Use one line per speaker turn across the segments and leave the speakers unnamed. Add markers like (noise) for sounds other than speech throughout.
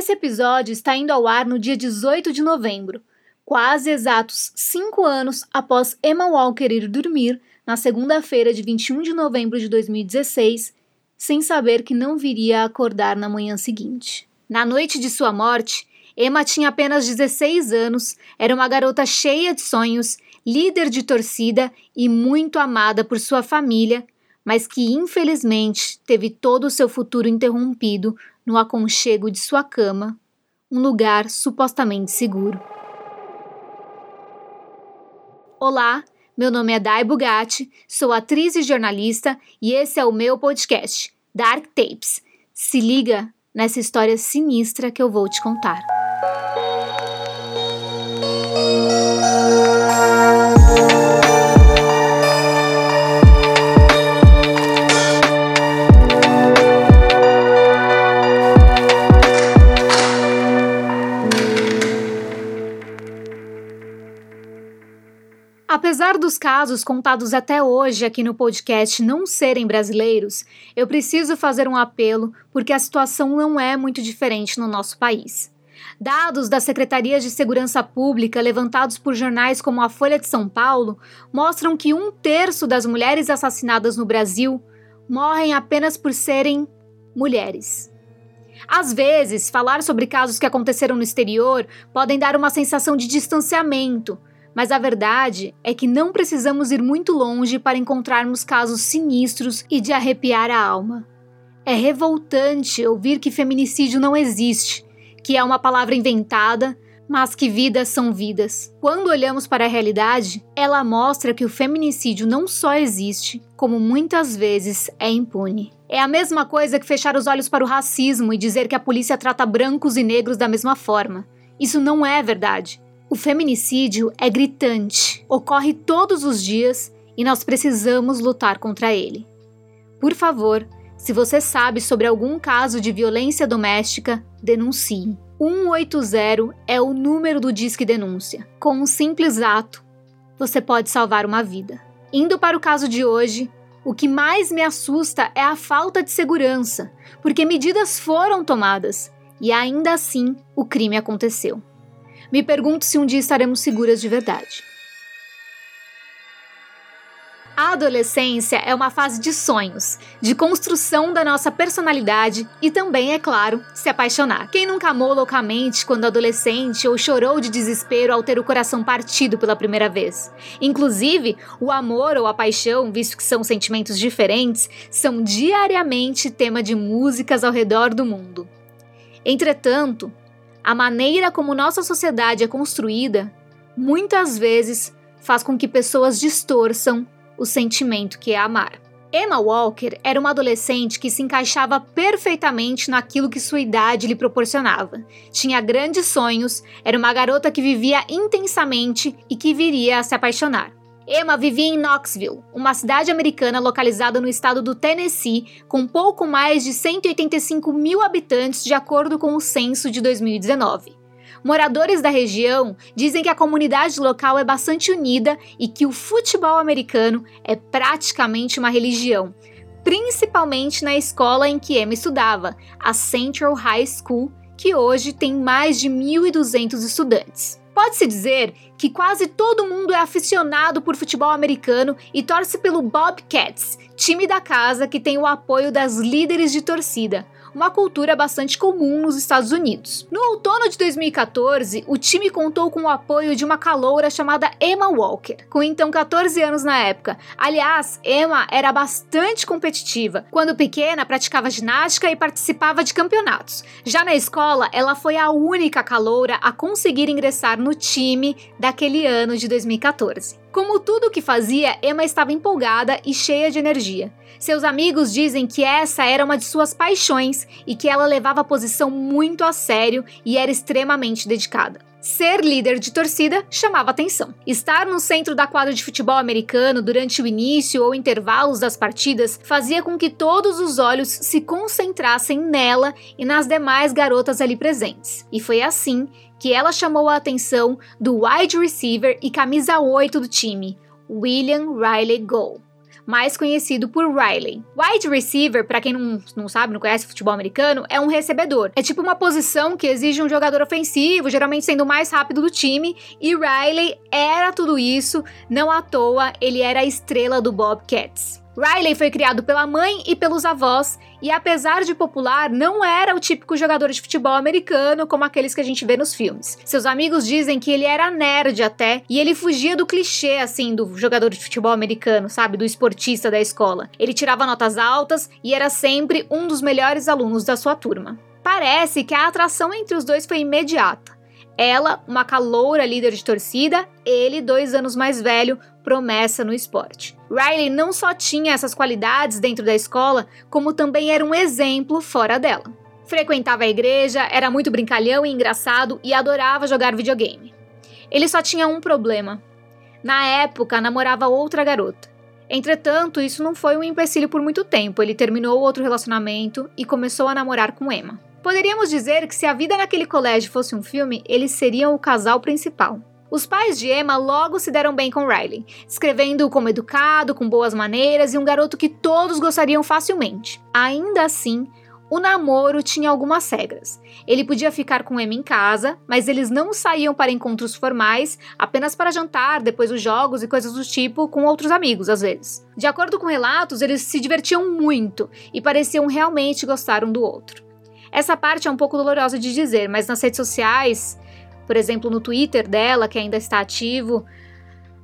Esse episódio está indo ao ar no dia 18 de novembro, quase exatos cinco anos após Emma Walker ir dormir na segunda-feira de 21 de novembro de 2016, sem saber que não viria a acordar na manhã seguinte. Na noite de sua morte, Emma tinha apenas 16 anos, era uma garota cheia de sonhos, líder de torcida e muito amada por sua família, mas que infelizmente teve todo o seu futuro interrompido no aconchego de sua cama, um lugar supostamente seguro. Olá, meu nome é Dai Bugatti, sou atriz e jornalista e esse é o meu podcast, Dark Tapes. Se liga nessa história sinistra que eu vou te contar. Apesar dos casos contados até hoje aqui no podcast não serem brasileiros, eu preciso fazer um apelo porque a situação não é muito diferente no nosso país. Dados da Secretaria de Segurança Pública, levantados por jornais como a Folha de São Paulo, mostram que um terço das mulheres assassinadas no Brasil morrem apenas por serem mulheres. Às vezes, falar sobre casos que aconteceram no exterior podem dar uma sensação de distanciamento mas a verdade é que não precisamos ir muito longe para encontrarmos casos sinistros e de arrepiar a alma. É revoltante ouvir que feminicídio não existe, que é uma palavra inventada, mas que vidas são vidas. Quando olhamos para a realidade, ela mostra que o feminicídio não só existe, como muitas vezes é impune. É a mesma coisa que fechar os olhos para o racismo e dizer que a polícia trata brancos e negros da mesma forma. Isso não é verdade. O feminicídio é gritante, ocorre todos os dias e nós precisamos lutar contra ele. Por favor, se você sabe sobre algum caso de violência doméstica, denuncie. 180 é o número do Disque Denúncia. Com um simples ato, você pode salvar uma vida. Indo para o caso de hoje, o que mais me assusta é a falta de segurança, porque medidas foram tomadas e ainda assim o crime aconteceu. Me pergunto se um dia estaremos seguras de verdade. A adolescência é uma fase de sonhos, de construção da nossa personalidade e também, é claro, se apaixonar. Quem nunca amou loucamente quando adolescente ou chorou de desespero ao ter o coração partido pela primeira vez? Inclusive, o amor ou a paixão, visto que são sentimentos diferentes, são diariamente tema de músicas ao redor do mundo. Entretanto, a maneira como nossa sociedade é construída muitas vezes faz com que pessoas distorçam o sentimento que é amar. Emma Walker era uma adolescente que se encaixava perfeitamente naquilo que sua idade lhe proporcionava. Tinha grandes sonhos, era uma garota que vivia intensamente e que viria a se apaixonar. Emma vivia em Knoxville, uma cidade americana localizada no estado do Tennessee, com pouco mais de 185 mil habitantes, de acordo com o censo de 2019. Moradores da região dizem que a comunidade local é bastante unida e que o futebol americano é praticamente uma religião, principalmente na escola em que Emma estudava, a Central High School, que hoje tem mais de 1.200 estudantes. Pode-se dizer que quase todo mundo é aficionado por futebol americano e torce pelo Bobcats, time da casa que tem o apoio das líderes de torcida, uma cultura bastante comum nos Estados Unidos. No outono de 2014, o time contou com o apoio de uma caloura chamada Emma Walker, com então 14 anos na época. Aliás, Emma era bastante competitiva. Quando pequena, praticava ginástica e participava de campeonatos. Já na escola, ela foi a única caloura a conseguir ingressar no time daquele ano de 2014. Como tudo o que fazia, Emma estava empolgada e cheia de energia. Seus amigos dizem que essa era uma de suas paixões e que ela levava a posição muito a sério e era extremamente dedicada. Ser líder de torcida chamava atenção. Estar no centro da quadra de futebol americano durante o início ou intervalos das partidas fazia com que todos os olhos se concentrassem nela e nas demais garotas ali presentes. E foi assim que ela chamou a atenção do wide receiver e camisa 8 do time, William Riley Gold. mais conhecido por Riley. Wide receiver, para quem não, não sabe, não conhece futebol americano, é um recebedor. É tipo uma posição que exige um jogador ofensivo, geralmente sendo o mais rápido do time, e Riley era tudo isso, não à toa ele era a estrela do Bobcats. Riley foi criado pela mãe e pelos avós, e apesar de popular, não era o típico jogador de futebol americano como aqueles que a gente vê nos filmes. Seus amigos dizem que ele era nerd até, e ele fugia do clichê assim do jogador de futebol americano, sabe, do esportista da escola. Ele tirava notas altas e era sempre um dos melhores alunos da sua turma. Parece que a atração entre os dois foi imediata. Ela, uma caloura líder de torcida, ele, dois anos mais velho, promessa no esporte. Riley não só tinha essas qualidades dentro da escola, como também era um exemplo fora dela. Frequentava a igreja, era muito brincalhão e engraçado e adorava jogar videogame. Ele só tinha um problema. Na época, namorava outra garota. Entretanto, isso não foi um empecilho por muito tempo. Ele terminou outro relacionamento e começou a namorar com Emma. Poderíamos dizer que se a vida naquele colégio fosse um filme, eles seriam o casal principal. Os pais de Emma logo se deram bem com Riley, escrevendo como educado, com boas maneiras e um garoto que todos gostariam facilmente. Ainda assim, o namoro tinha algumas regras. Ele podia ficar com Emma em casa, mas eles não saíam para encontros formais, apenas para jantar depois dos jogos e coisas do tipo com outros amigos, às vezes. De acordo com relatos, eles se divertiam muito e pareciam realmente gostar um do outro. Essa parte é um pouco dolorosa de dizer, mas nas redes sociais, por exemplo, no Twitter dela, que ainda está ativo,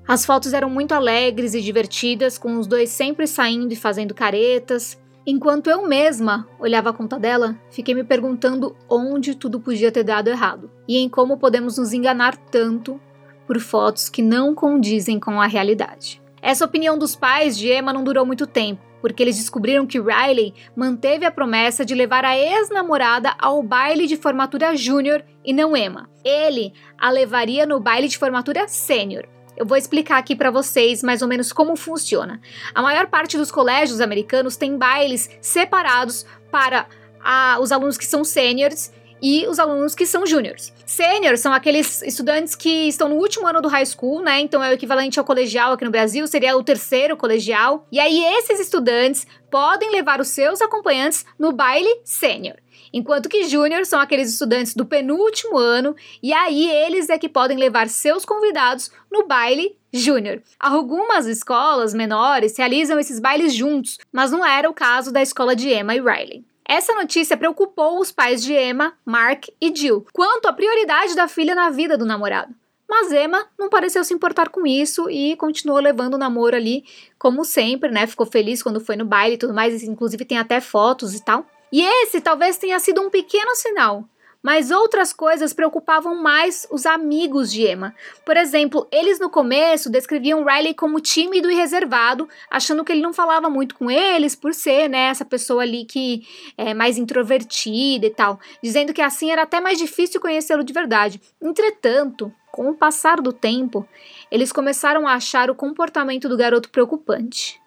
as fotos eram muito alegres e divertidas, com os dois sempre saindo e fazendo caretas. Enquanto eu mesma olhava a conta dela, fiquei me perguntando onde tudo podia ter dado errado e em como podemos nos enganar tanto por fotos que não condizem com a realidade. Essa opinião dos pais de Emma não durou muito tempo porque eles descobriram que Riley manteve a promessa de levar a ex-namorada ao baile de formatura júnior e não Emma. Ele a levaria no baile de formatura sênior. Eu vou explicar aqui para vocês mais ou menos como funciona. A maior parte dos colégios americanos tem bailes separados para a, os alunos que são sêniores e os alunos que são júniores. Sênior são aqueles estudantes que estão no último ano do high school, né? Então é o equivalente ao colegial aqui no Brasil, seria o terceiro colegial. E aí esses estudantes podem levar os seus acompanhantes no baile sênior. Enquanto que júnior são aqueles estudantes do penúltimo ano, e aí eles é que podem levar seus convidados no baile júnior. Algumas escolas menores realizam esses bailes juntos, mas não era o caso da escola de Emma e Riley. Essa notícia preocupou os pais de Emma, Mark e Jill quanto à prioridade da filha na vida do namorado. Mas Emma não pareceu se importar com isso e continuou levando o namoro ali, como sempre, né? Ficou feliz quando foi no baile e tudo mais, inclusive tem até fotos e tal. E esse talvez tenha sido um pequeno sinal mas outras coisas preocupavam mais os amigos de Emma. Por exemplo, eles no começo descreviam Riley como tímido e reservado, achando que ele não falava muito com eles por ser, né, essa pessoa ali que é mais introvertida e tal, dizendo que assim era até mais difícil conhecê-lo de verdade. Entretanto, com o passar do tempo, eles começaram a achar o comportamento do garoto preocupante.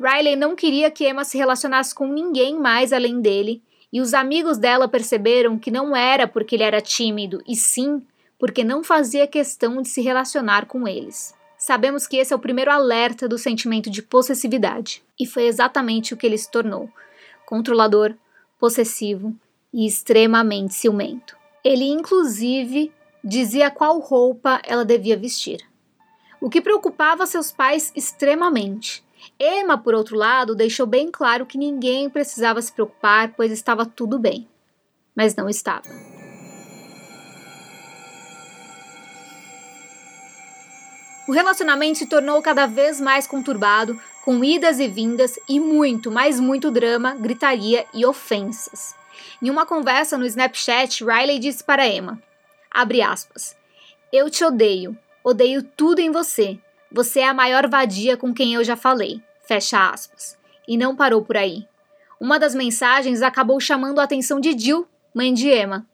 Riley não queria que Emma se relacionasse com ninguém mais além dele e os amigos dela perceberam que não era porque ele era tímido, e sim porque não fazia questão de se relacionar com eles. Sabemos que esse é o primeiro alerta do sentimento de possessividade, e foi exatamente o que ele se tornou: controlador, possessivo e extremamente ciumento. Ele, inclusive, dizia qual roupa ela devia vestir, o que preocupava seus pais extremamente. Emma, por outro lado, deixou bem claro que ninguém precisava se preocupar, pois estava tudo bem. Mas não estava. O relacionamento se tornou cada vez mais conturbado, com idas e vindas e muito, mas muito drama, gritaria e ofensas. Em uma conversa no Snapchat, Riley disse para Emma: aspas, Eu te odeio, odeio tudo em você. Você é a maior vadia com quem eu já falei. Fecha aspas. E não parou por aí. Uma das mensagens acabou chamando a atenção de Jill, mãe de Emma.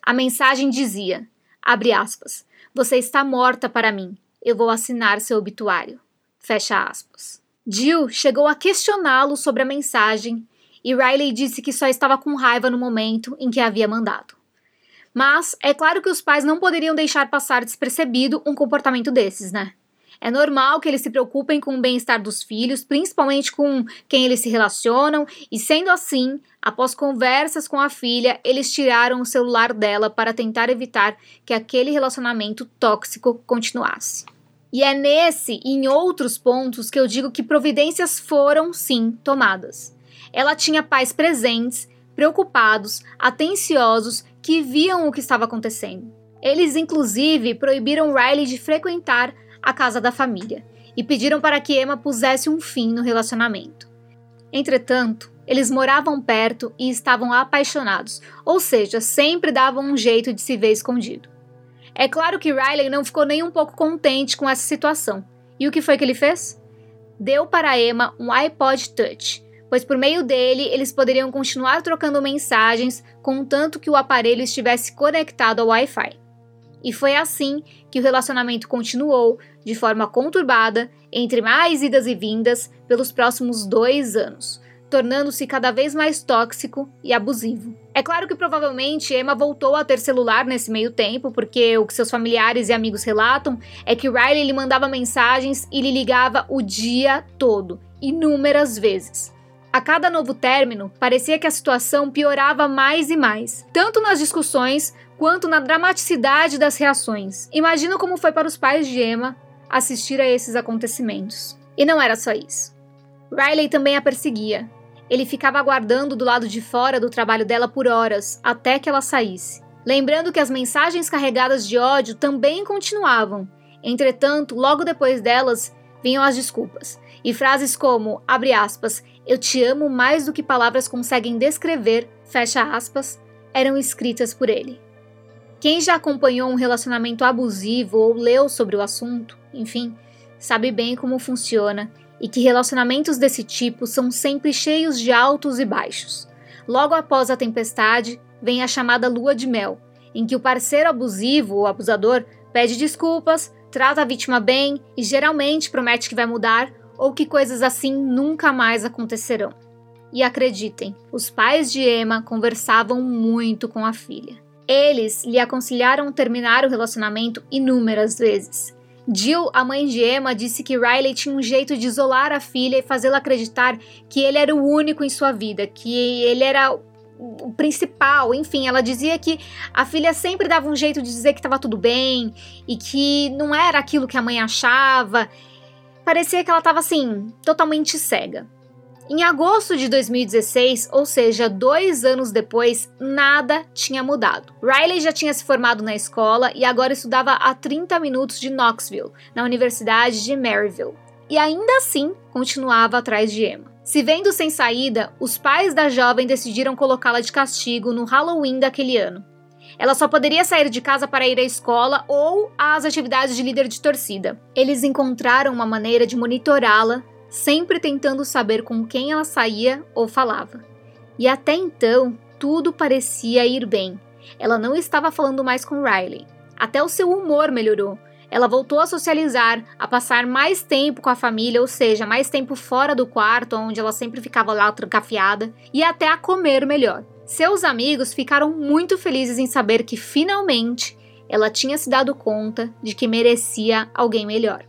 A mensagem dizia: abre aspas, você está morta para mim. Eu vou assinar seu obituário. Fecha aspas. Jill chegou a questioná-lo sobre a mensagem e Riley disse que só estava com raiva no momento em que havia mandado. Mas é claro que os pais não poderiam deixar passar despercebido um comportamento desses, né? É normal que eles se preocupem com o bem-estar dos filhos, principalmente com quem eles se relacionam, e sendo assim, após conversas com a filha, eles tiraram o celular dela para tentar evitar que aquele relacionamento tóxico continuasse. E é nesse e em outros pontos que eu digo que providências foram sim tomadas. Ela tinha pais presentes, preocupados, atenciosos, que viam o que estava acontecendo. Eles, inclusive, proibiram Riley de frequentar a casa da família e pediram para que Emma pusesse um fim no relacionamento. Entretanto, eles moravam perto e estavam apaixonados, ou seja, sempre davam um jeito de se ver escondido. É claro que Riley não ficou nem um pouco contente com essa situação. E o que foi que ele fez? Deu para Emma um iPod Touch, pois por meio dele eles poderiam continuar trocando mensagens, contanto que o aparelho estivesse conectado ao Wi-Fi. E foi assim que o relacionamento continuou, de forma conturbada, entre mais idas e vindas, pelos próximos dois anos, tornando-se cada vez mais tóxico e abusivo. É claro que provavelmente Emma voltou a ter celular nesse meio tempo, porque o que seus familiares e amigos relatam é que Riley lhe mandava mensagens e lhe ligava o dia todo, inúmeras vezes. A cada novo término, parecia que a situação piorava mais e mais, tanto nas discussões quanto na dramaticidade das reações. Imagina como foi para os pais de Emma assistir a esses acontecimentos. E não era só isso. Riley também a perseguia. Ele ficava aguardando do lado de fora do trabalho dela por horas, até que ela saísse. Lembrando que as mensagens carregadas de ódio também continuavam. Entretanto, logo depois delas, vinham as desculpas. E frases como, abre aspas, eu te amo mais do que palavras conseguem descrever, fecha aspas, eram escritas por ele. Quem já acompanhou um relacionamento abusivo ou leu sobre o assunto, enfim, sabe bem como funciona e que relacionamentos desse tipo são sempre cheios de altos e baixos. Logo após a tempestade, vem a chamada lua de mel, em que o parceiro abusivo ou abusador pede desculpas, trata a vítima bem e geralmente promete que vai mudar ou que coisas assim nunca mais acontecerão. E acreditem, os pais de Emma conversavam muito com a filha. Eles lhe aconselharam terminar o relacionamento inúmeras vezes. Jill, a mãe de Emma, disse que Riley tinha um jeito de isolar a filha e fazê-la acreditar que ele era o único em sua vida, que ele era o principal, enfim, ela dizia que a filha sempre dava um jeito de dizer que estava tudo bem e que não era aquilo que a mãe achava. Parecia que ela estava assim, totalmente cega. Em agosto de 2016, ou seja, dois anos depois, nada tinha mudado. Riley já tinha se formado na escola e agora estudava a 30 minutos de Knoxville, na Universidade de Maryville. E ainda assim, continuava atrás de Emma. Se vendo sem saída, os pais da jovem decidiram colocá-la de castigo no Halloween daquele ano. Ela só poderia sair de casa para ir à escola ou às atividades de líder de torcida. Eles encontraram uma maneira de monitorá-la sempre tentando saber com quem ela saía ou falava. E até então, tudo parecia ir bem. Ela não estava falando mais com Riley. Até o seu humor melhorou. Ela voltou a socializar, a passar mais tempo com a família, ou seja, mais tempo fora do quarto, onde ela sempre ficava lá trancafiada, e até a comer melhor. Seus amigos ficaram muito felizes em saber que finalmente ela tinha se dado conta de que merecia alguém melhor.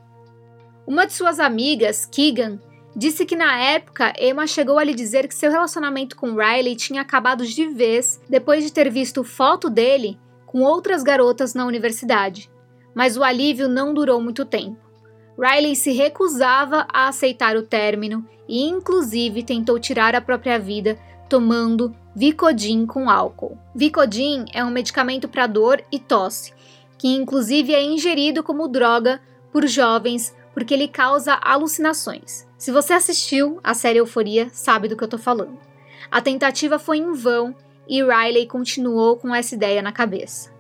Uma de suas amigas, Keegan, disse que na época Emma chegou a lhe dizer que seu relacionamento com Riley tinha acabado de vez depois de ter visto foto dele com outras garotas na universidade. Mas o alívio não durou muito tempo. Riley se recusava a aceitar o término e, inclusive, tentou tirar a própria vida tomando Vicodin com álcool. Vicodin é um medicamento para dor e tosse, que inclusive é ingerido como droga por jovens porque ele causa alucinações. Se você assistiu a série Euforia, sabe do que eu tô falando. A tentativa foi em vão e Riley continuou com essa ideia na cabeça.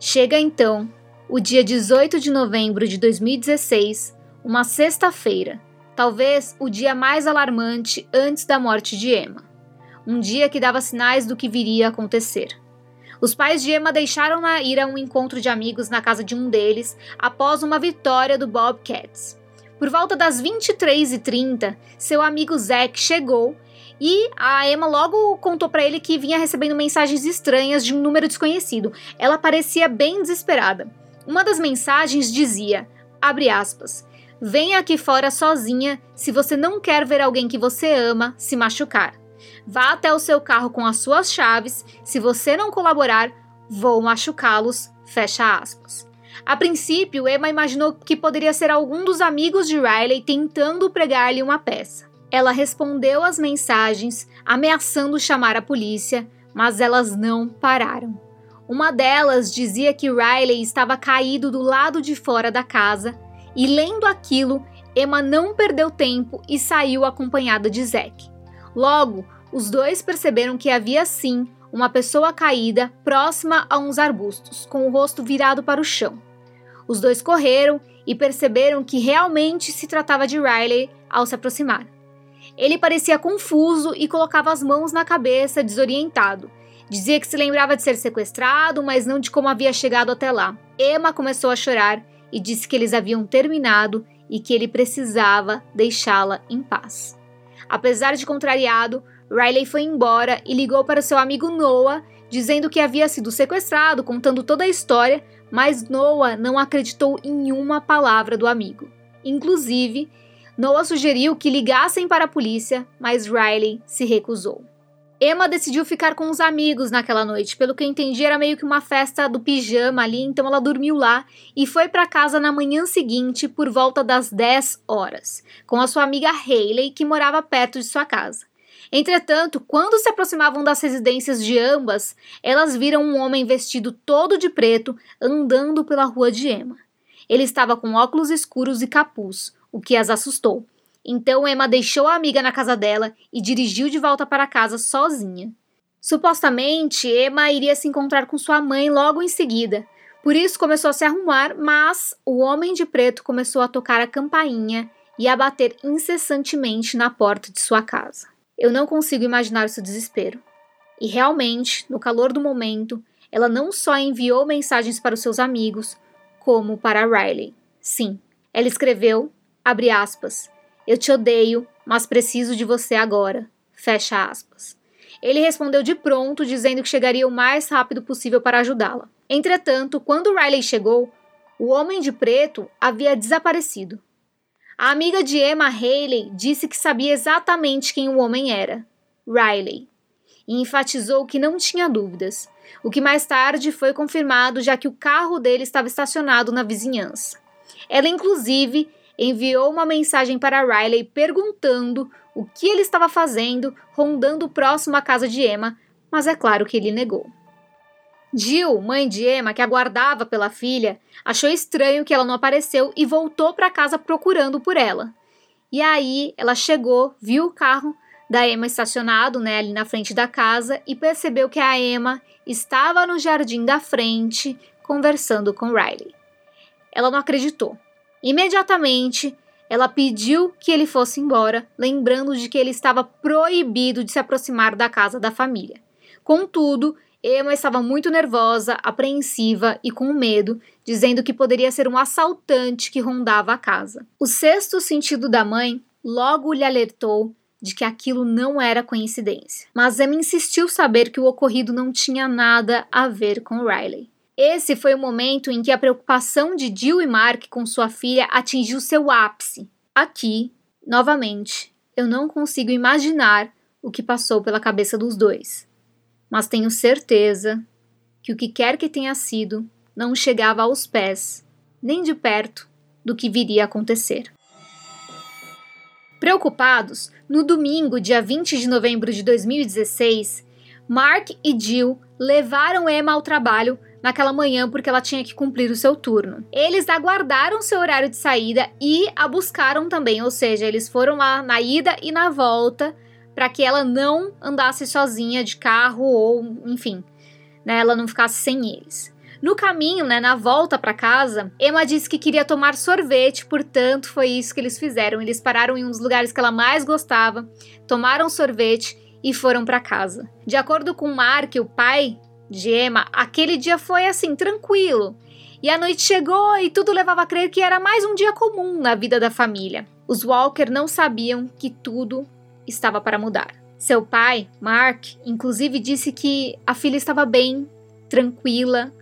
Chega então o dia 18 de novembro de 2016, uma sexta-feira, talvez o dia mais alarmante antes da morte de Emma. Um dia que dava sinais do que viria a acontecer. Os pais de Emma deixaram-na ir a um encontro de amigos na casa de um deles após uma vitória do Bobcats. Por volta das 23h30, seu amigo Zack chegou e a Emma logo contou para ele que vinha recebendo mensagens estranhas de um número desconhecido. Ela parecia bem desesperada. Uma das mensagens dizia, abre aspas, Venha aqui fora sozinha se você não quer ver alguém que você ama se machucar. Vá até o seu carro com as suas chaves. Se você não colaborar, vou machucá-los. Fecha aspas. A princípio, Emma imaginou que poderia ser algum dos amigos de Riley tentando pregar-lhe uma peça. Ela respondeu às mensagens, ameaçando chamar a polícia, mas elas não pararam. Uma delas dizia que Riley estava caído do lado de fora da casa, e lendo aquilo, Emma não perdeu tempo e saiu acompanhada de Zack. Logo, os dois perceberam que havia sim uma pessoa caída próxima a uns arbustos, com o rosto virado para o chão. Os dois correram e perceberam que realmente se tratava de Riley ao se aproximar. Ele parecia confuso e colocava as mãos na cabeça, desorientado. Dizia que se lembrava de ser sequestrado, mas não de como havia chegado até lá. Emma começou a chorar e disse que eles haviam terminado e que ele precisava deixá-la em paz. Apesar de contrariado, Riley foi embora e ligou para seu amigo Noah, dizendo que havia sido sequestrado, contando toda a história, mas Noah não acreditou em uma palavra do amigo. Inclusive, Noah sugeriu que ligassem para a polícia, mas Riley se recusou. Emma decidiu ficar com os amigos naquela noite, pelo que eu entendi era meio que uma festa do pijama ali, então ela dormiu lá e foi para casa na manhã seguinte por volta das 10 horas, com a sua amiga Hayley, que morava perto de sua casa. Entretanto, quando se aproximavam das residências de ambas, elas viram um homem vestido todo de preto andando pela rua de Emma. Ele estava com óculos escuros e capuz, o que as assustou. Então Emma deixou a amiga na casa dela e dirigiu de volta para casa sozinha. Supostamente, Emma iria se encontrar com sua mãe logo em seguida. Por isso começou a se arrumar, mas o homem de preto começou a tocar a campainha e a bater incessantemente na porta de sua casa. Eu não consigo imaginar seu desespero. E realmente, no calor do momento, ela não só enviou mensagens para os seus amigos, como para Riley. Sim, ela escreveu Abre aspas. Eu te odeio, mas preciso de você agora. Fecha aspas. Ele respondeu de pronto, dizendo que chegaria o mais rápido possível para ajudá-la. Entretanto, quando Riley chegou, o homem de preto havia desaparecido. A amiga de Emma Haley disse que sabia exatamente quem o homem era, Riley, e enfatizou que não tinha dúvidas, o que mais tarde foi confirmado já que o carro dele estava estacionado na vizinhança. Ela, inclusive, enviou uma mensagem para Riley perguntando o que ele estava fazendo rondando próximo à casa de Emma, mas é claro que ele negou. Jill, mãe de Emma, que aguardava pela filha, achou estranho que ela não apareceu e voltou para casa procurando por ela. E aí ela chegou, viu o carro da Emma estacionado né, ali na frente da casa e percebeu que a Emma estava no jardim da frente conversando com Riley. Ela não acreditou Imediatamente, ela pediu que ele fosse embora, lembrando de que ele estava proibido de se aproximar da casa da família. Contudo, Emma estava muito nervosa, apreensiva e com medo, dizendo que poderia ser um assaltante que rondava a casa. O sexto sentido da mãe logo lhe alertou de que aquilo não era coincidência, mas Emma insistiu saber que o ocorrido não tinha nada a ver com Riley. Esse foi o momento em que a preocupação de Jill e Mark com sua filha atingiu seu ápice. Aqui, novamente, eu não consigo imaginar o que passou pela cabeça dos dois, mas tenho certeza que o que quer que tenha sido não chegava aos pés, nem de perto, do que viria a acontecer. Preocupados, no domingo, dia 20 de novembro de 2016, Mark e Jill levaram Emma ao trabalho naquela manhã porque ela tinha que cumprir o seu turno. Eles aguardaram seu horário de saída e a buscaram também, ou seja, eles foram lá na ida e na volta para que ela não andasse sozinha de carro ou, enfim, né, ela não ficasse sem eles. No caminho, né, na volta para casa, Emma disse que queria tomar sorvete, portanto, foi isso que eles fizeram. Eles pararam em um dos lugares que ela mais gostava, tomaram sorvete e foram para casa. De acordo com Mark, o pai de Emma, aquele dia foi assim, tranquilo. E a noite chegou e tudo levava a crer que era mais um dia comum na vida da família. Os Walker não sabiam que tudo estava para mudar. Seu pai, Mark, inclusive disse que a filha estava bem, tranquila,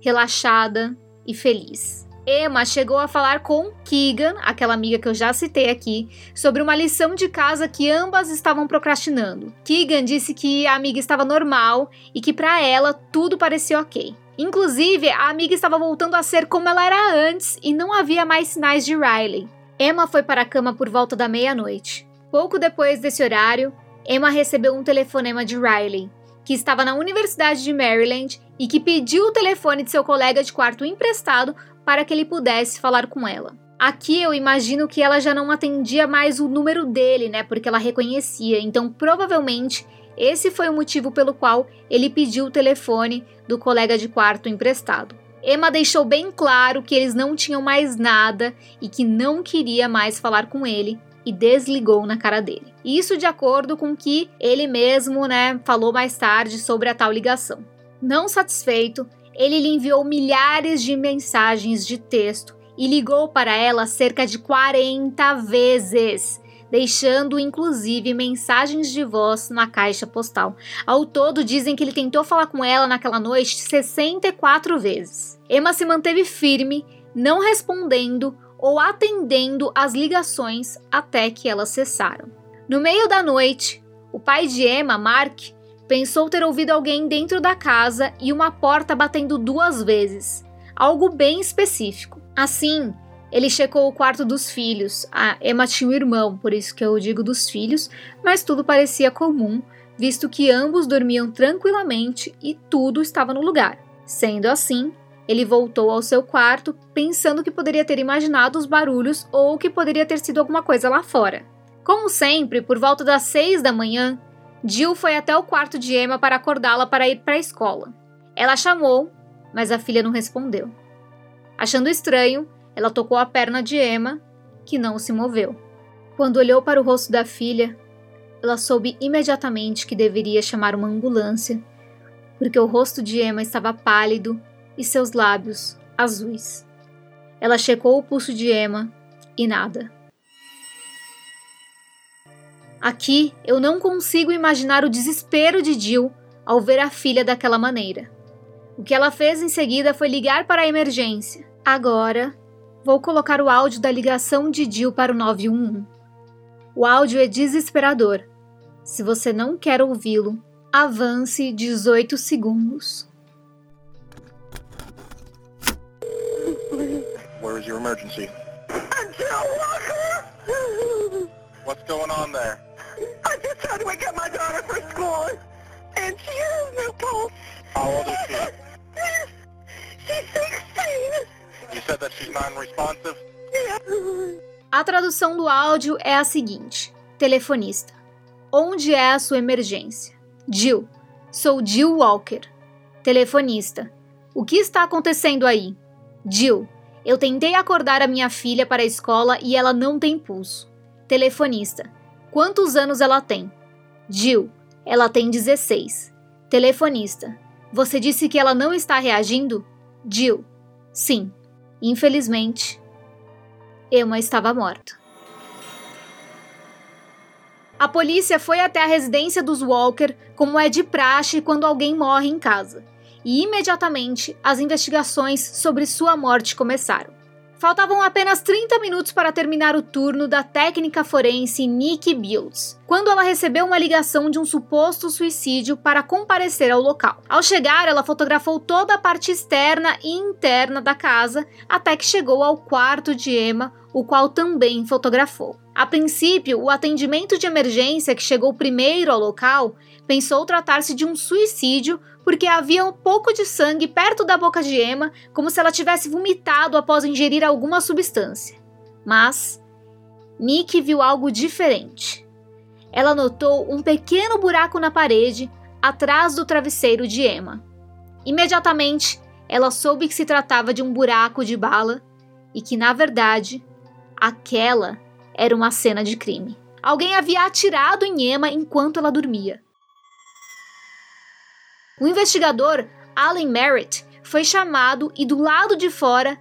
relaxada e feliz. Emma chegou a falar com Keegan, aquela amiga que eu já citei aqui, sobre uma lição de casa que ambas estavam procrastinando. Keegan disse que a amiga estava normal e que para ela tudo parecia ok. Inclusive, a amiga estava voltando a ser como ela era antes e não havia mais sinais de Riley. Emma foi para a cama por volta da meia-noite. Pouco depois desse horário, Emma recebeu um telefonema de Riley, que estava na Universidade de Maryland e que pediu o telefone de seu colega de quarto emprestado para que ele pudesse falar com ela. Aqui eu imagino que ela já não atendia mais o número dele, né? Porque ela reconhecia. Então, provavelmente, esse foi o motivo pelo qual ele pediu o telefone do colega de quarto emprestado. Emma deixou bem claro que eles não tinham mais nada e que não queria mais falar com ele e desligou na cara dele. Isso de acordo com que ele mesmo, né, falou mais tarde sobre a tal ligação. Não satisfeito, ele lhe enviou milhares de mensagens de texto e ligou para ela cerca de 40 vezes, deixando inclusive mensagens de voz na caixa postal. Ao todo, dizem que ele tentou falar com ela naquela noite 64 vezes. Emma se manteve firme, não respondendo ou atendendo às ligações até que elas cessaram. No meio da noite, o pai de Emma, Mark, pensou ter ouvido alguém dentro da casa e uma porta batendo duas vezes, algo bem específico. Assim, ele checou o quarto dos filhos. A Emma tinha um irmão, por isso que eu digo dos filhos, mas tudo parecia comum, visto que ambos dormiam tranquilamente e tudo estava no lugar. Sendo assim, ele voltou ao seu quarto, pensando que poderia ter imaginado os barulhos ou que poderia ter sido alguma coisa lá fora. Como sempre, por volta das seis da manhã, Jill foi até o quarto de Emma para acordá-la para ir para a escola. Ela chamou, mas a filha não respondeu. Achando estranho, ela tocou a perna de Emma, que não se moveu. Quando olhou para o rosto da filha, ela soube imediatamente que deveria chamar uma ambulância, porque o rosto de Emma estava pálido e seus lábios azuis. Ela checou o pulso de Emma e nada. Aqui eu não consigo imaginar o desespero de Jill ao ver a filha daquela maneira. O que ela fez em seguida foi ligar para a emergência. Agora, vou colocar o áudio da ligação de Jill para o 911. O áudio é desesperador. Se você não quer ouvi-lo, avance 18 segundos.
Where is your emergency? What's going on there?
I'm just trying to wake up my daughter for school, and she has no pulse.
How old is she?
She's 16.
You said that she's non-responsive?
Yeah.
A tradução do áudio é a seguinte: Telefonista. Onde é a sua emergência? Jill. Sou Jill Walker. Telefonista. O que está acontecendo aí? Jill. Eu tentei acordar a minha filha para a escola e ela não tem pulso. Telefonista. Quantos anos ela tem? Jill, ela tem 16. Telefonista. Você disse que ela não está reagindo? Jill, sim. Infelizmente, Emma estava morta. A polícia foi até a residência dos Walker, como é de praxe quando alguém morre em casa, e imediatamente as investigações sobre sua morte começaram. Faltavam apenas 30 minutos para terminar o turno da técnica forense Nikki Bills, quando ela recebeu uma ligação de um suposto suicídio para comparecer ao local. Ao chegar, ela fotografou toda a parte externa e interna da casa até que chegou ao quarto de Emma, o qual também fotografou. A princípio, o atendimento de emergência que chegou primeiro ao local pensou tratar-se de um suicídio porque havia um pouco de sangue perto da boca de Emma, como se ela tivesse vomitado após ingerir alguma substância. Mas Nick viu algo diferente. Ela notou um pequeno buraco na parede atrás do travesseiro de Emma. Imediatamente, ela soube que se tratava de um buraco de bala e que, na verdade, aquela era uma cena de crime. Alguém havia atirado em Emma enquanto ela dormia. O investigador Alan Merritt foi chamado e do lado de fora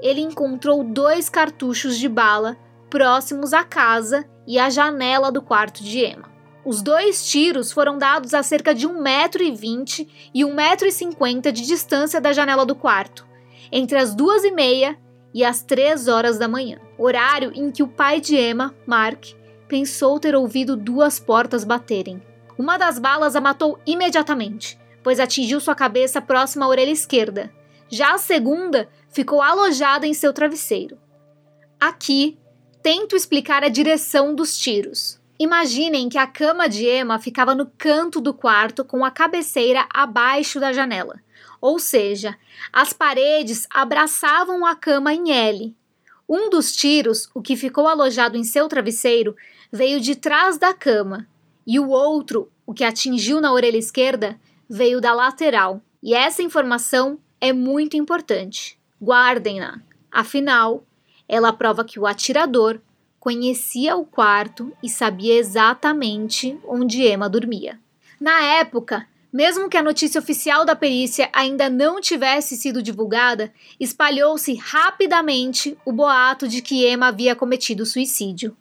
ele encontrou dois cartuchos de bala próximos à casa e à janela do quarto de Emma. Os dois tiros foram dados a cerca de 1,20m e 1,50m de distância da janela do quarto, entre as duas e meia e às 3 horas da manhã, horário em que o pai de Emma, Mark, pensou ter ouvido duas portas baterem. Uma das balas a matou imediatamente, pois atingiu sua cabeça próxima à orelha esquerda. Já a segunda ficou alojada em seu travesseiro. Aqui, tento explicar a direção dos tiros. Imaginem que a cama de Emma ficava no canto do quarto com a cabeceira abaixo da janela. Ou seja, as paredes abraçavam a cama em L. Um dos tiros, o que ficou alojado em seu travesseiro, veio de trás da cama, e o outro, o que atingiu na orelha esquerda, veio da lateral. E essa informação é muito importante. Guardem-na. Afinal, ela prova que o atirador conhecia o quarto e sabia exatamente onde Emma dormia. Na época, mesmo que a notícia oficial da perícia ainda não tivesse sido divulgada, espalhou-se rapidamente o boato de que Emma havia cometido suicídio.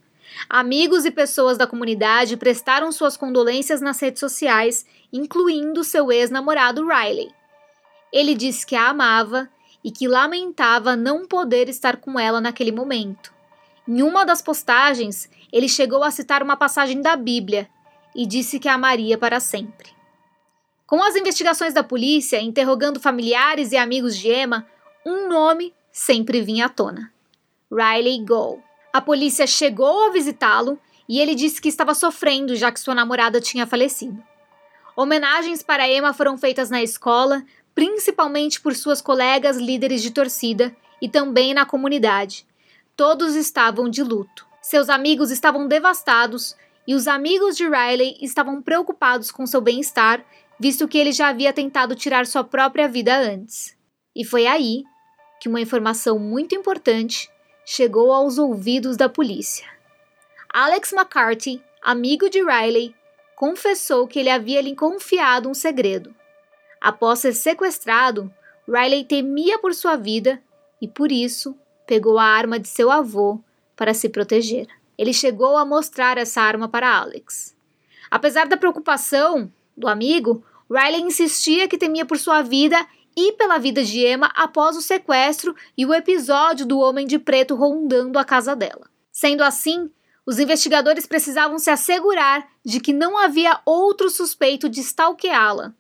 Amigos e pessoas da comunidade prestaram suas condolências nas redes sociais, incluindo seu ex-namorado Riley. Ele disse que a amava e que lamentava não poder estar com ela naquele momento. Em uma das postagens, ele chegou a citar uma passagem da Bíblia e disse que a amaria para sempre. Com as investigações da polícia interrogando familiares e amigos de Emma, um nome sempre vinha à tona: Riley Gold. A polícia chegou a visitá-lo e ele disse que estava sofrendo já que sua namorada tinha falecido. Homenagens para Emma foram feitas na escola, principalmente por suas colegas líderes de torcida e também na comunidade, Todos estavam de luto. Seus amigos estavam devastados e os amigos de Riley estavam preocupados com seu bem-estar, visto que ele já havia tentado tirar sua própria vida antes. E foi aí que uma informação muito importante chegou aos ouvidos da polícia. Alex McCarthy, amigo de Riley, confessou que ele havia lhe confiado um segredo. Após ser sequestrado, Riley temia por sua vida e, por isso, pegou a arma de seu avô para se proteger. Ele chegou a mostrar essa arma para Alex. Apesar da preocupação do amigo, Riley insistia que temia por sua vida e pela vida de Emma após o sequestro e o episódio do homem de preto rondando a casa dela. Sendo assim, os investigadores precisavam se assegurar de que não havia outro suspeito de stalkeá-la.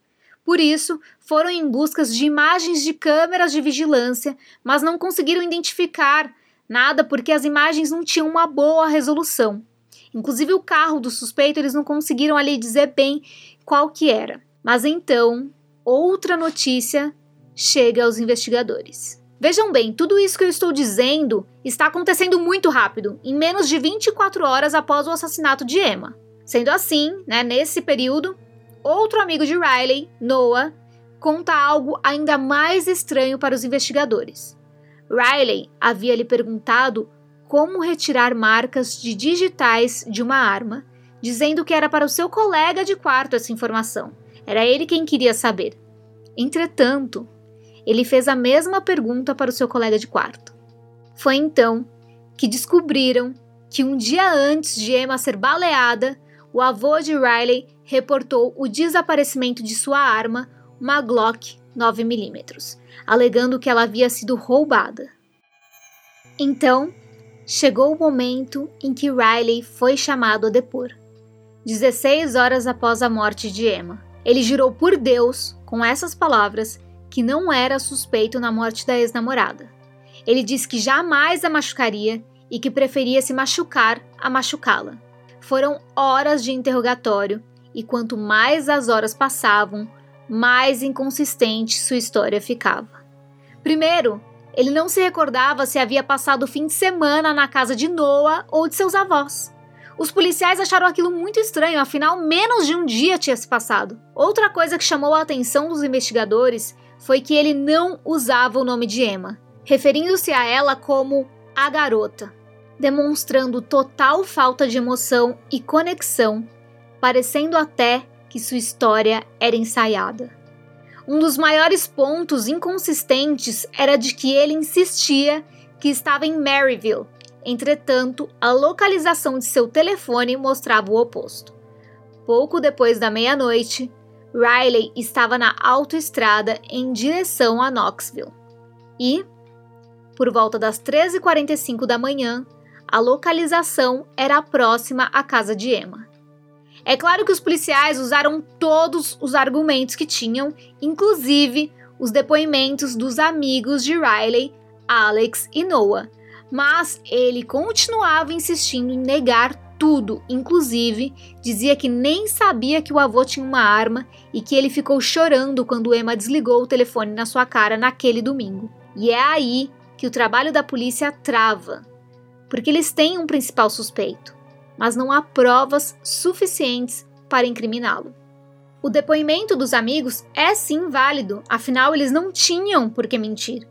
Por isso, foram em busca de imagens de câmeras de vigilância, mas não conseguiram identificar nada porque as imagens não tinham uma boa resolução. Inclusive o carro do suspeito eles não conseguiram ali dizer bem qual que era. Mas então, outra notícia chega aos investigadores. Vejam bem, tudo isso que eu estou dizendo está acontecendo muito rápido, em menos de 24 horas após o assassinato de Emma. Sendo assim, né, nesse período, Outro amigo de Riley, Noah, conta algo ainda mais estranho para os investigadores. Riley havia lhe perguntado como retirar marcas de digitais de uma arma, dizendo que era para o seu colega de quarto essa informação. Era ele quem queria saber. Entretanto, ele fez a mesma pergunta para o seu colega de quarto. Foi então que descobriram que um dia antes de Emma ser baleada, o avô de Riley reportou o desaparecimento de sua arma, uma Glock 9mm, alegando que ela havia sido roubada. Então, chegou o momento em que Riley foi chamado a depor. 16 horas após a morte de Emma, ele jurou por Deus, com essas palavras, que não era suspeito na morte da ex-namorada. Ele disse que jamais a machucaria e que preferia se machucar a machucá-la. Foram horas de interrogatório e quanto mais as horas passavam, mais inconsistente sua história ficava. Primeiro, ele não se recordava se havia passado o fim de semana na casa de Noah ou de seus avós. Os policiais acharam aquilo muito estranho, afinal, menos de um dia tinha se passado. Outra coisa que chamou a atenção dos investigadores foi que ele não usava o nome de Emma, referindo-se a ela como a garota demonstrando total falta de emoção e conexão, parecendo até que sua história era ensaiada. Um dos maiores pontos inconsistentes era de que ele insistia que estava em Maryville, entretanto, a localização de seu telefone mostrava o oposto. Pouco depois da meia-noite, Riley estava na autoestrada em direção a Knoxville. E, Por volta das 13h45 da manhã, a localização era próxima à casa de Emma. É claro que os policiais usaram todos os argumentos que tinham, inclusive os depoimentos dos amigos de Riley, Alex e Noah, mas ele continuava insistindo em negar tudo, inclusive dizia que nem sabia que o avô tinha uma arma e que ele ficou chorando quando Emma desligou o telefone na sua cara naquele domingo. E é aí que o trabalho da polícia trava, porque eles têm um principal suspeito, mas não há provas suficientes para incriminá-lo. O depoimento dos amigos é sim válido, afinal eles não tinham por que mentir,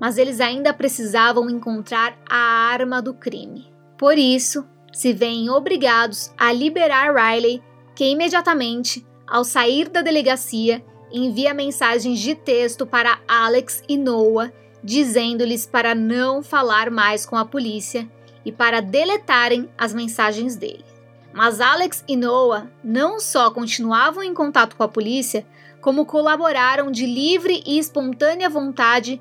mas eles ainda precisavam encontrar a arma do crime. Por isso, se veem obrigados a liberar Riley, que imediatamente, ao sair da delegacia, envia mensagens de texto para Alex e Noah, dizendo-lhes para não falar mais com a polícia e para deletarem as mensagens dele. Mas Alex e Noah não só continuavam em contato com a polícia, como colaboraram de livre e espontânea vontade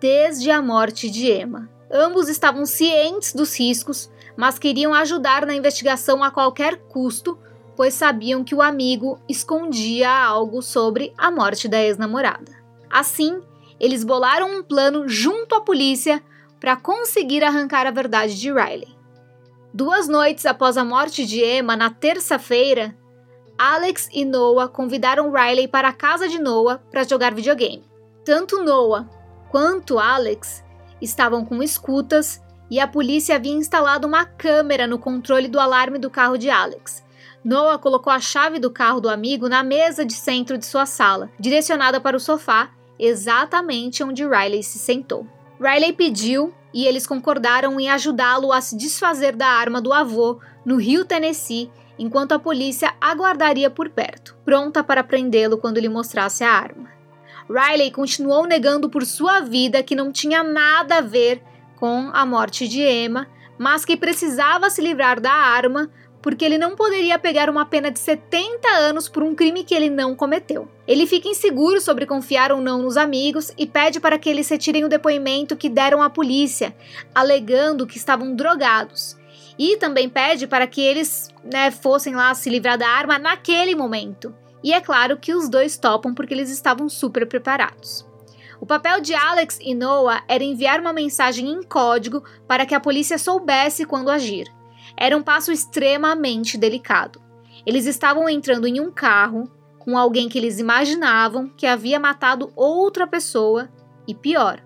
desde a morte de Emma. Ambos estavam cientes dos riscos, mas queriam ajudar na investigação a qualquer custo, pois sabiam que o amigo escondia algo sobre a morte da ex-namorada. Assim, eles bolaram um plano junto à polícia para conseguir arrancar a verdade de Riley. Duas noites após a morte de Emma, na terça-feira, Alex e Noah convidaram Riley para a casa de Noah para jogar videogame. Tanto Noah quanto Alex estavam com escutas e a polícia havia instalado uma câmera no controle do alarme do carro de Alex. Noah colocou a chave do carro do amigo na mesa de centro de sua sala, direcionada para o sofá, exatamente onde Riley se sentou. Riley pediu e eles concordaram em ajudá-lo a se desfazer da arma do avô no Rio Tennessee, enquanto a polícia aguardaria por perto, pronta para prendê-lo quando lhe mostrasse a arma. Riley continuou negando por sua vida que não tinha nada a ver com a morte de Emma, mas que precisava se livrar da arma porque ele não poderia pegar uma pena de 70 anos por um crime que ele não cometeu. Ele fica inseguro sobre confiar ou não nos amigos e pede para que eles retirem o depoimento que deram à polícia, alegando que estavam drogados. E também pede para que eles né, fossem lá se livrar da arma naquele momento. E é claro que os dois topam porque eles estavam super preparados. O papel de Alex e Noah era enviar uma mensagem em código para que a polícia soubesse quando agir. Era um passo extremamente delicado. Eles estavam entrando em um carro com alguém que eles imaginavam que havia matado outra pessoa e, pior,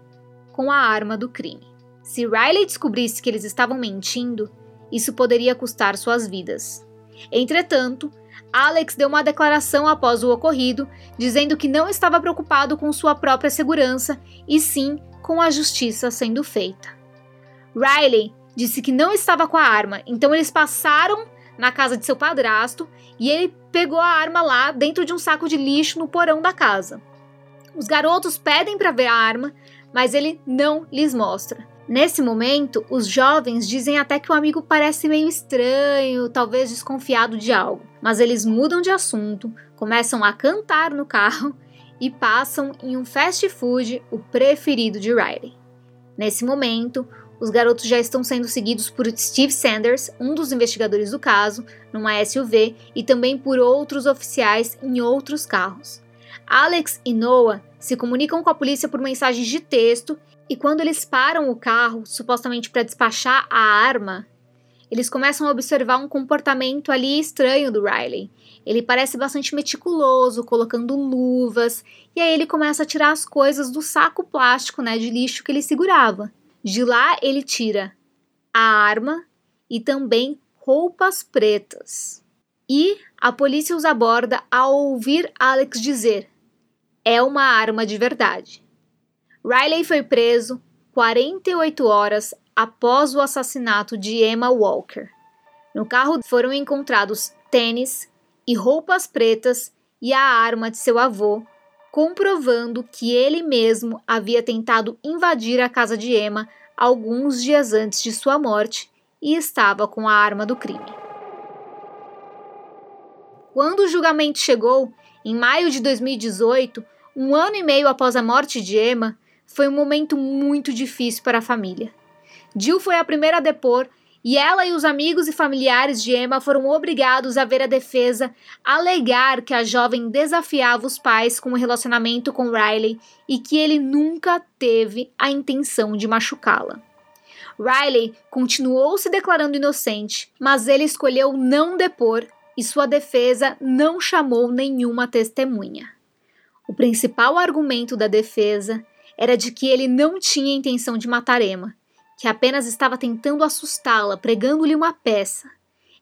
com a arma do crime. Se Riley descobrisse que eles estavam mentindo, isso poderia custar suas vidas. Entretanto, Alex deu uma declaração após o ocorrido, dizendo que não estava preocupado com sua própria segurança e sim com a justiça sendo feita. Riley disse que não estava com a arma, então eles passaram na casa de seu padrasto e ele pegou a arma lá dentro de um saco de lixo no porão da casa. Os garotos pedem para ver a arma, mas ele não lhes mostra. Nesse momento, os jovens dizem até que o amigo parece meio estranho, talvez desconfiado de algo, mas eles mudam de assunto, começam a cantar no carro (laughs) e passam em um fast food, o preferido de Riley. Nesse momento, os garotos já estão sendo seguidos por Steve Sanders, um dos investigadores do caso, numa SUV, e também por outros oficiais em outros carros. Alex e Noah se comunicam com a polícia por mensagens de texto e quando eles param o carro, supostamente para despachar a arma, eles começam a observar um comportamento ali estranho do Riley. Ele parece bastante meticuloso, colocando luvas, e aí ele começa a tirar as coisas do saco plástico, né, de lixo que ele segurava. De lá ele tira a arma e também roupas pretas. E a polícia os aborda ao ouvir Alex dizer: "É uma arma de verdade". Riley foi preso 48 horas após o assassinato de Emma Walker. No carro foram encontrados tênis e roupas pretas e a arma de seu avô, comprovando que ele mesmo havia tentado invadir a casa de Emma alguns dias antes de sua morte e estava com a arma do crime. Quando o julgamento chegou, em maio de 2018, um ano e meio após a morte de Emma, foi um momento muito difícil para a família. Jill foi a primeira a depor e ela e os amigos e familiares de Emma foram obrigados a ver a defesa alegar que a jovem desafiava os pais com o um relacionamento com Riley e que ele nunca teve a intenção de machucá-la. Riley continuou se declarando inocente, mas ele escolheu não depor e sua defesa não chamou nenhuma testemunha. O principal argumento da defesa era de que ele não tinha intenção de matar Emma que apenas estava tentando assustá-la, pregando-lhe uma peça.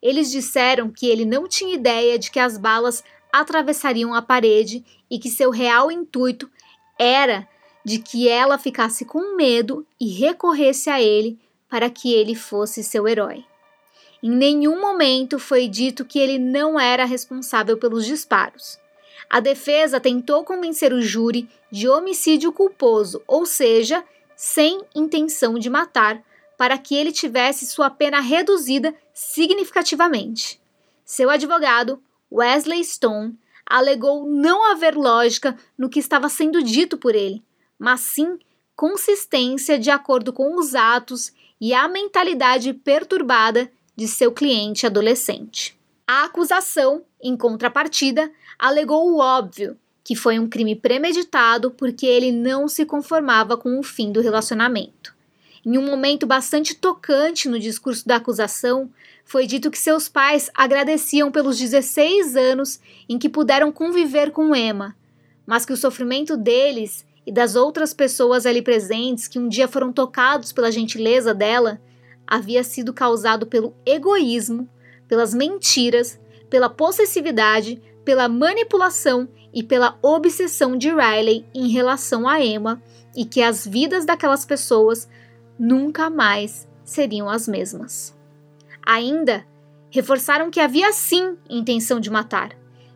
Eles disseram que ele não tinha ideia de que as balas atravessariam a parede e que seu real intuito era de que ela ficasse com medo e recorresse a ele para que ele fosse seu herói. Em nenhum momento foi dito que ele não era responsável pelos disparos. A defesa tentou convencer o júri de homicídio culposo, ou seja, sem intenção de matar, para que ele tivesse sua pena reduzida significativamente. Seu advogado, Wesley Stone, alegou não haver lógica no que estava sendo dito por ele, mas sim consistência de acordo com os atos e a mentalidade perturbada de seu cliente adolescente. A acusação, em contrapartida, alegou o óbvio que foi um crime premeditado porque ele não se conformava com o fim do relacionamento. Em um momento bastante tocante no discurso da acusação, foi dito que seus pais agradeciam pelos 16 anos em que puderam conviver com Emma, mas que o sofrimento deles e das outras pessoas ali presentes que um dia foram tocados pela gentileza dela havia sido causado pelo egoísmo, pelas mentiras, pela possessividade, pela manipulação e pela obsessão de Riley em relação a Emma e que as vidas daquelas pessoas nunca mais seriam as mesmas. Ainda reforçaram que havia sim intenção de matar,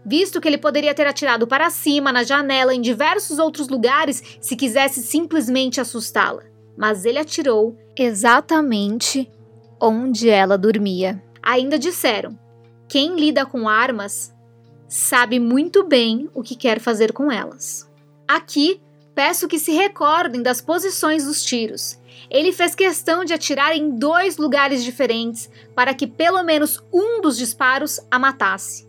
visto que ele poderia ter atirado para cima, na janela, em diversos outros lugares se quisesse simplesmente assustá-la. Mas ele atirou exatamente onde ela dormia. Ainda disseram: quem lida com armas sabe muito bem o que quer fazer com elas. Aqui, peço que se recordem das posições dos tiros. Ele fez questão de atirar em dois lugares diferentes para que pelo menos um dos disparos a matasse.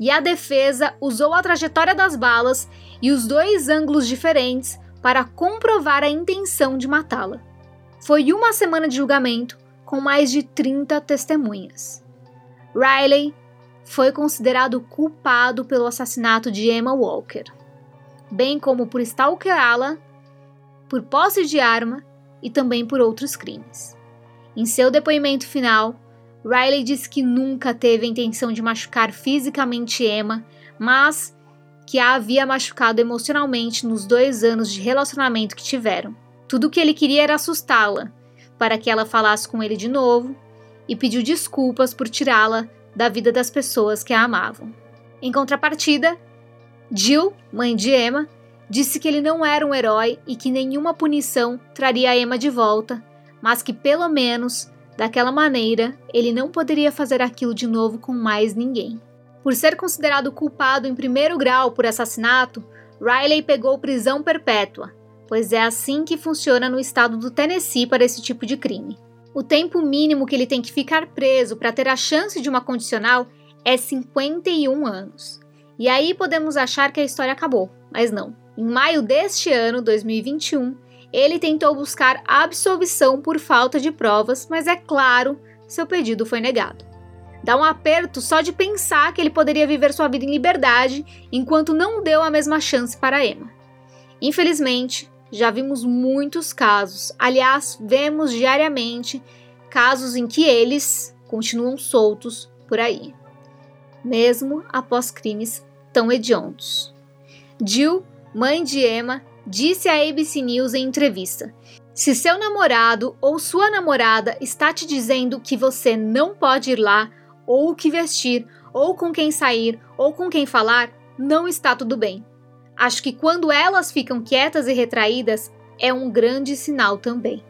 E a defesa usou a trajetória das balas e os dois ângulos diferentes para comprovar a intenção de matá-la. Foi uma semana de julgamento com mais de 30 testemunhas. Riley foi considerado culpado pelo assassinato de Emma Walker, bem como por stalkerá-la, por posse de arma e também por outros crimes. Em seu depoimento final, Riley disse que nunca teve a intenção de machucar fisicamente Emma, mas que a havia machucado emocionalmente nos dois anos de relacionamento que tiveram. Tudo o que ele queria era assustá-la, para que ela falasse com ele de novo, e pediu desculpas por tirá-la da vida das pessoas que a amavam. Em contrapartida, Jill, mãe de Emma, disse que ele não era um herói e que nenhuma punição traria a Emma de volta, mas que pelo menos, daquela maneira, ele não poderia fazer aquilo de novo com mais ninguém. Por ser considerado culpado em primeiro grau por assassinato, Riley pegou prisão perpétua, pois é assim que funciona no estado do Tennessee para esse tipo de crime. O tempo mínimo que ele tem que ficar preso para ter a chance de uma condicional é 51 anos. E aí podemos achar que a história acabou, mas não. Em maio deste ano, 2021, ele tentou buscar absolvição por falta de provas, mas é claro, seu pedido foi negado. Dá um aperto só de pensar que ele poderia viver sua vida em liberdade enquanto não deu a mesma chance para Emma. Infelizmente, já vimos muitos casos, aliás, vemos diariamente casos em que eles continuam soltos por aí, mesmo após crimes tão hediondos. Jill, mãe de Emma, disse à ABC News em entrevista: Se seu namorado ou sua namorada está te dizendo que você não pode ir lá, ou o que vestir, ou com quem sair, ou com quem falar, não está tudo bem. Acho que quando elas ficam quietas e retraídas é um grande sinal também.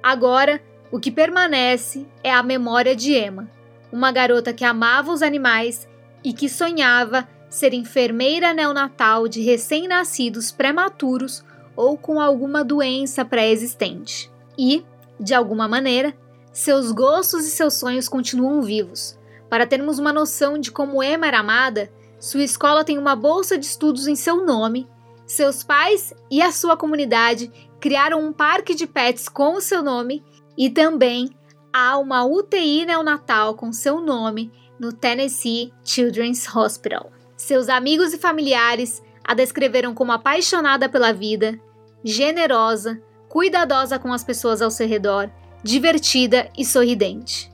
Agora, o que permanece é a memória de Emma, uma garota que amava os animais e que sonhava ser enfermeira neonatal de recém-nascidos prematuros ou com alguma doença pré-existente. E, de alguma maneira, seus gostos e seus sonhos continuam vivos. Para termos uma noção de como Emma era amada, sua escola tem uma bolsa de estudos em seu nome, seus pais e a sua comunidade criaram um parque de pets com o seu nome e também há uma UTI neonatal com seu nome no Tennessee Children's Hospital. Seus amigos e familiares a descreveram como apaixonada pela vida, generosa, cuidadosa com as pessoas ao seu redor, divertida e sorridente.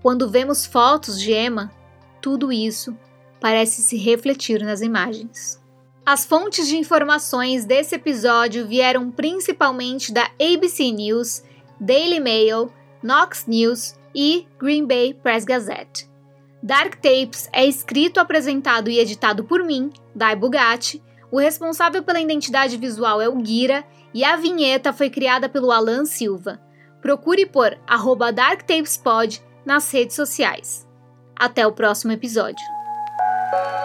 Quando vemos fotos de Emma, tudo isso parece se refletir nas imagens. As fontes de informações desse episódio vieram principalmente da ABC News, Daily Mail, Knox News e Green Bay Press Gazette. Dark Tapes é escrito, apresentado e editado por mim, Dai Bugatti. O responsável pela identidade visual é o Guira e a vinheta foi criada pelo Alan Silva. Procure por DarkTapesPod nas redes sociais. Até o próximo episódio. you.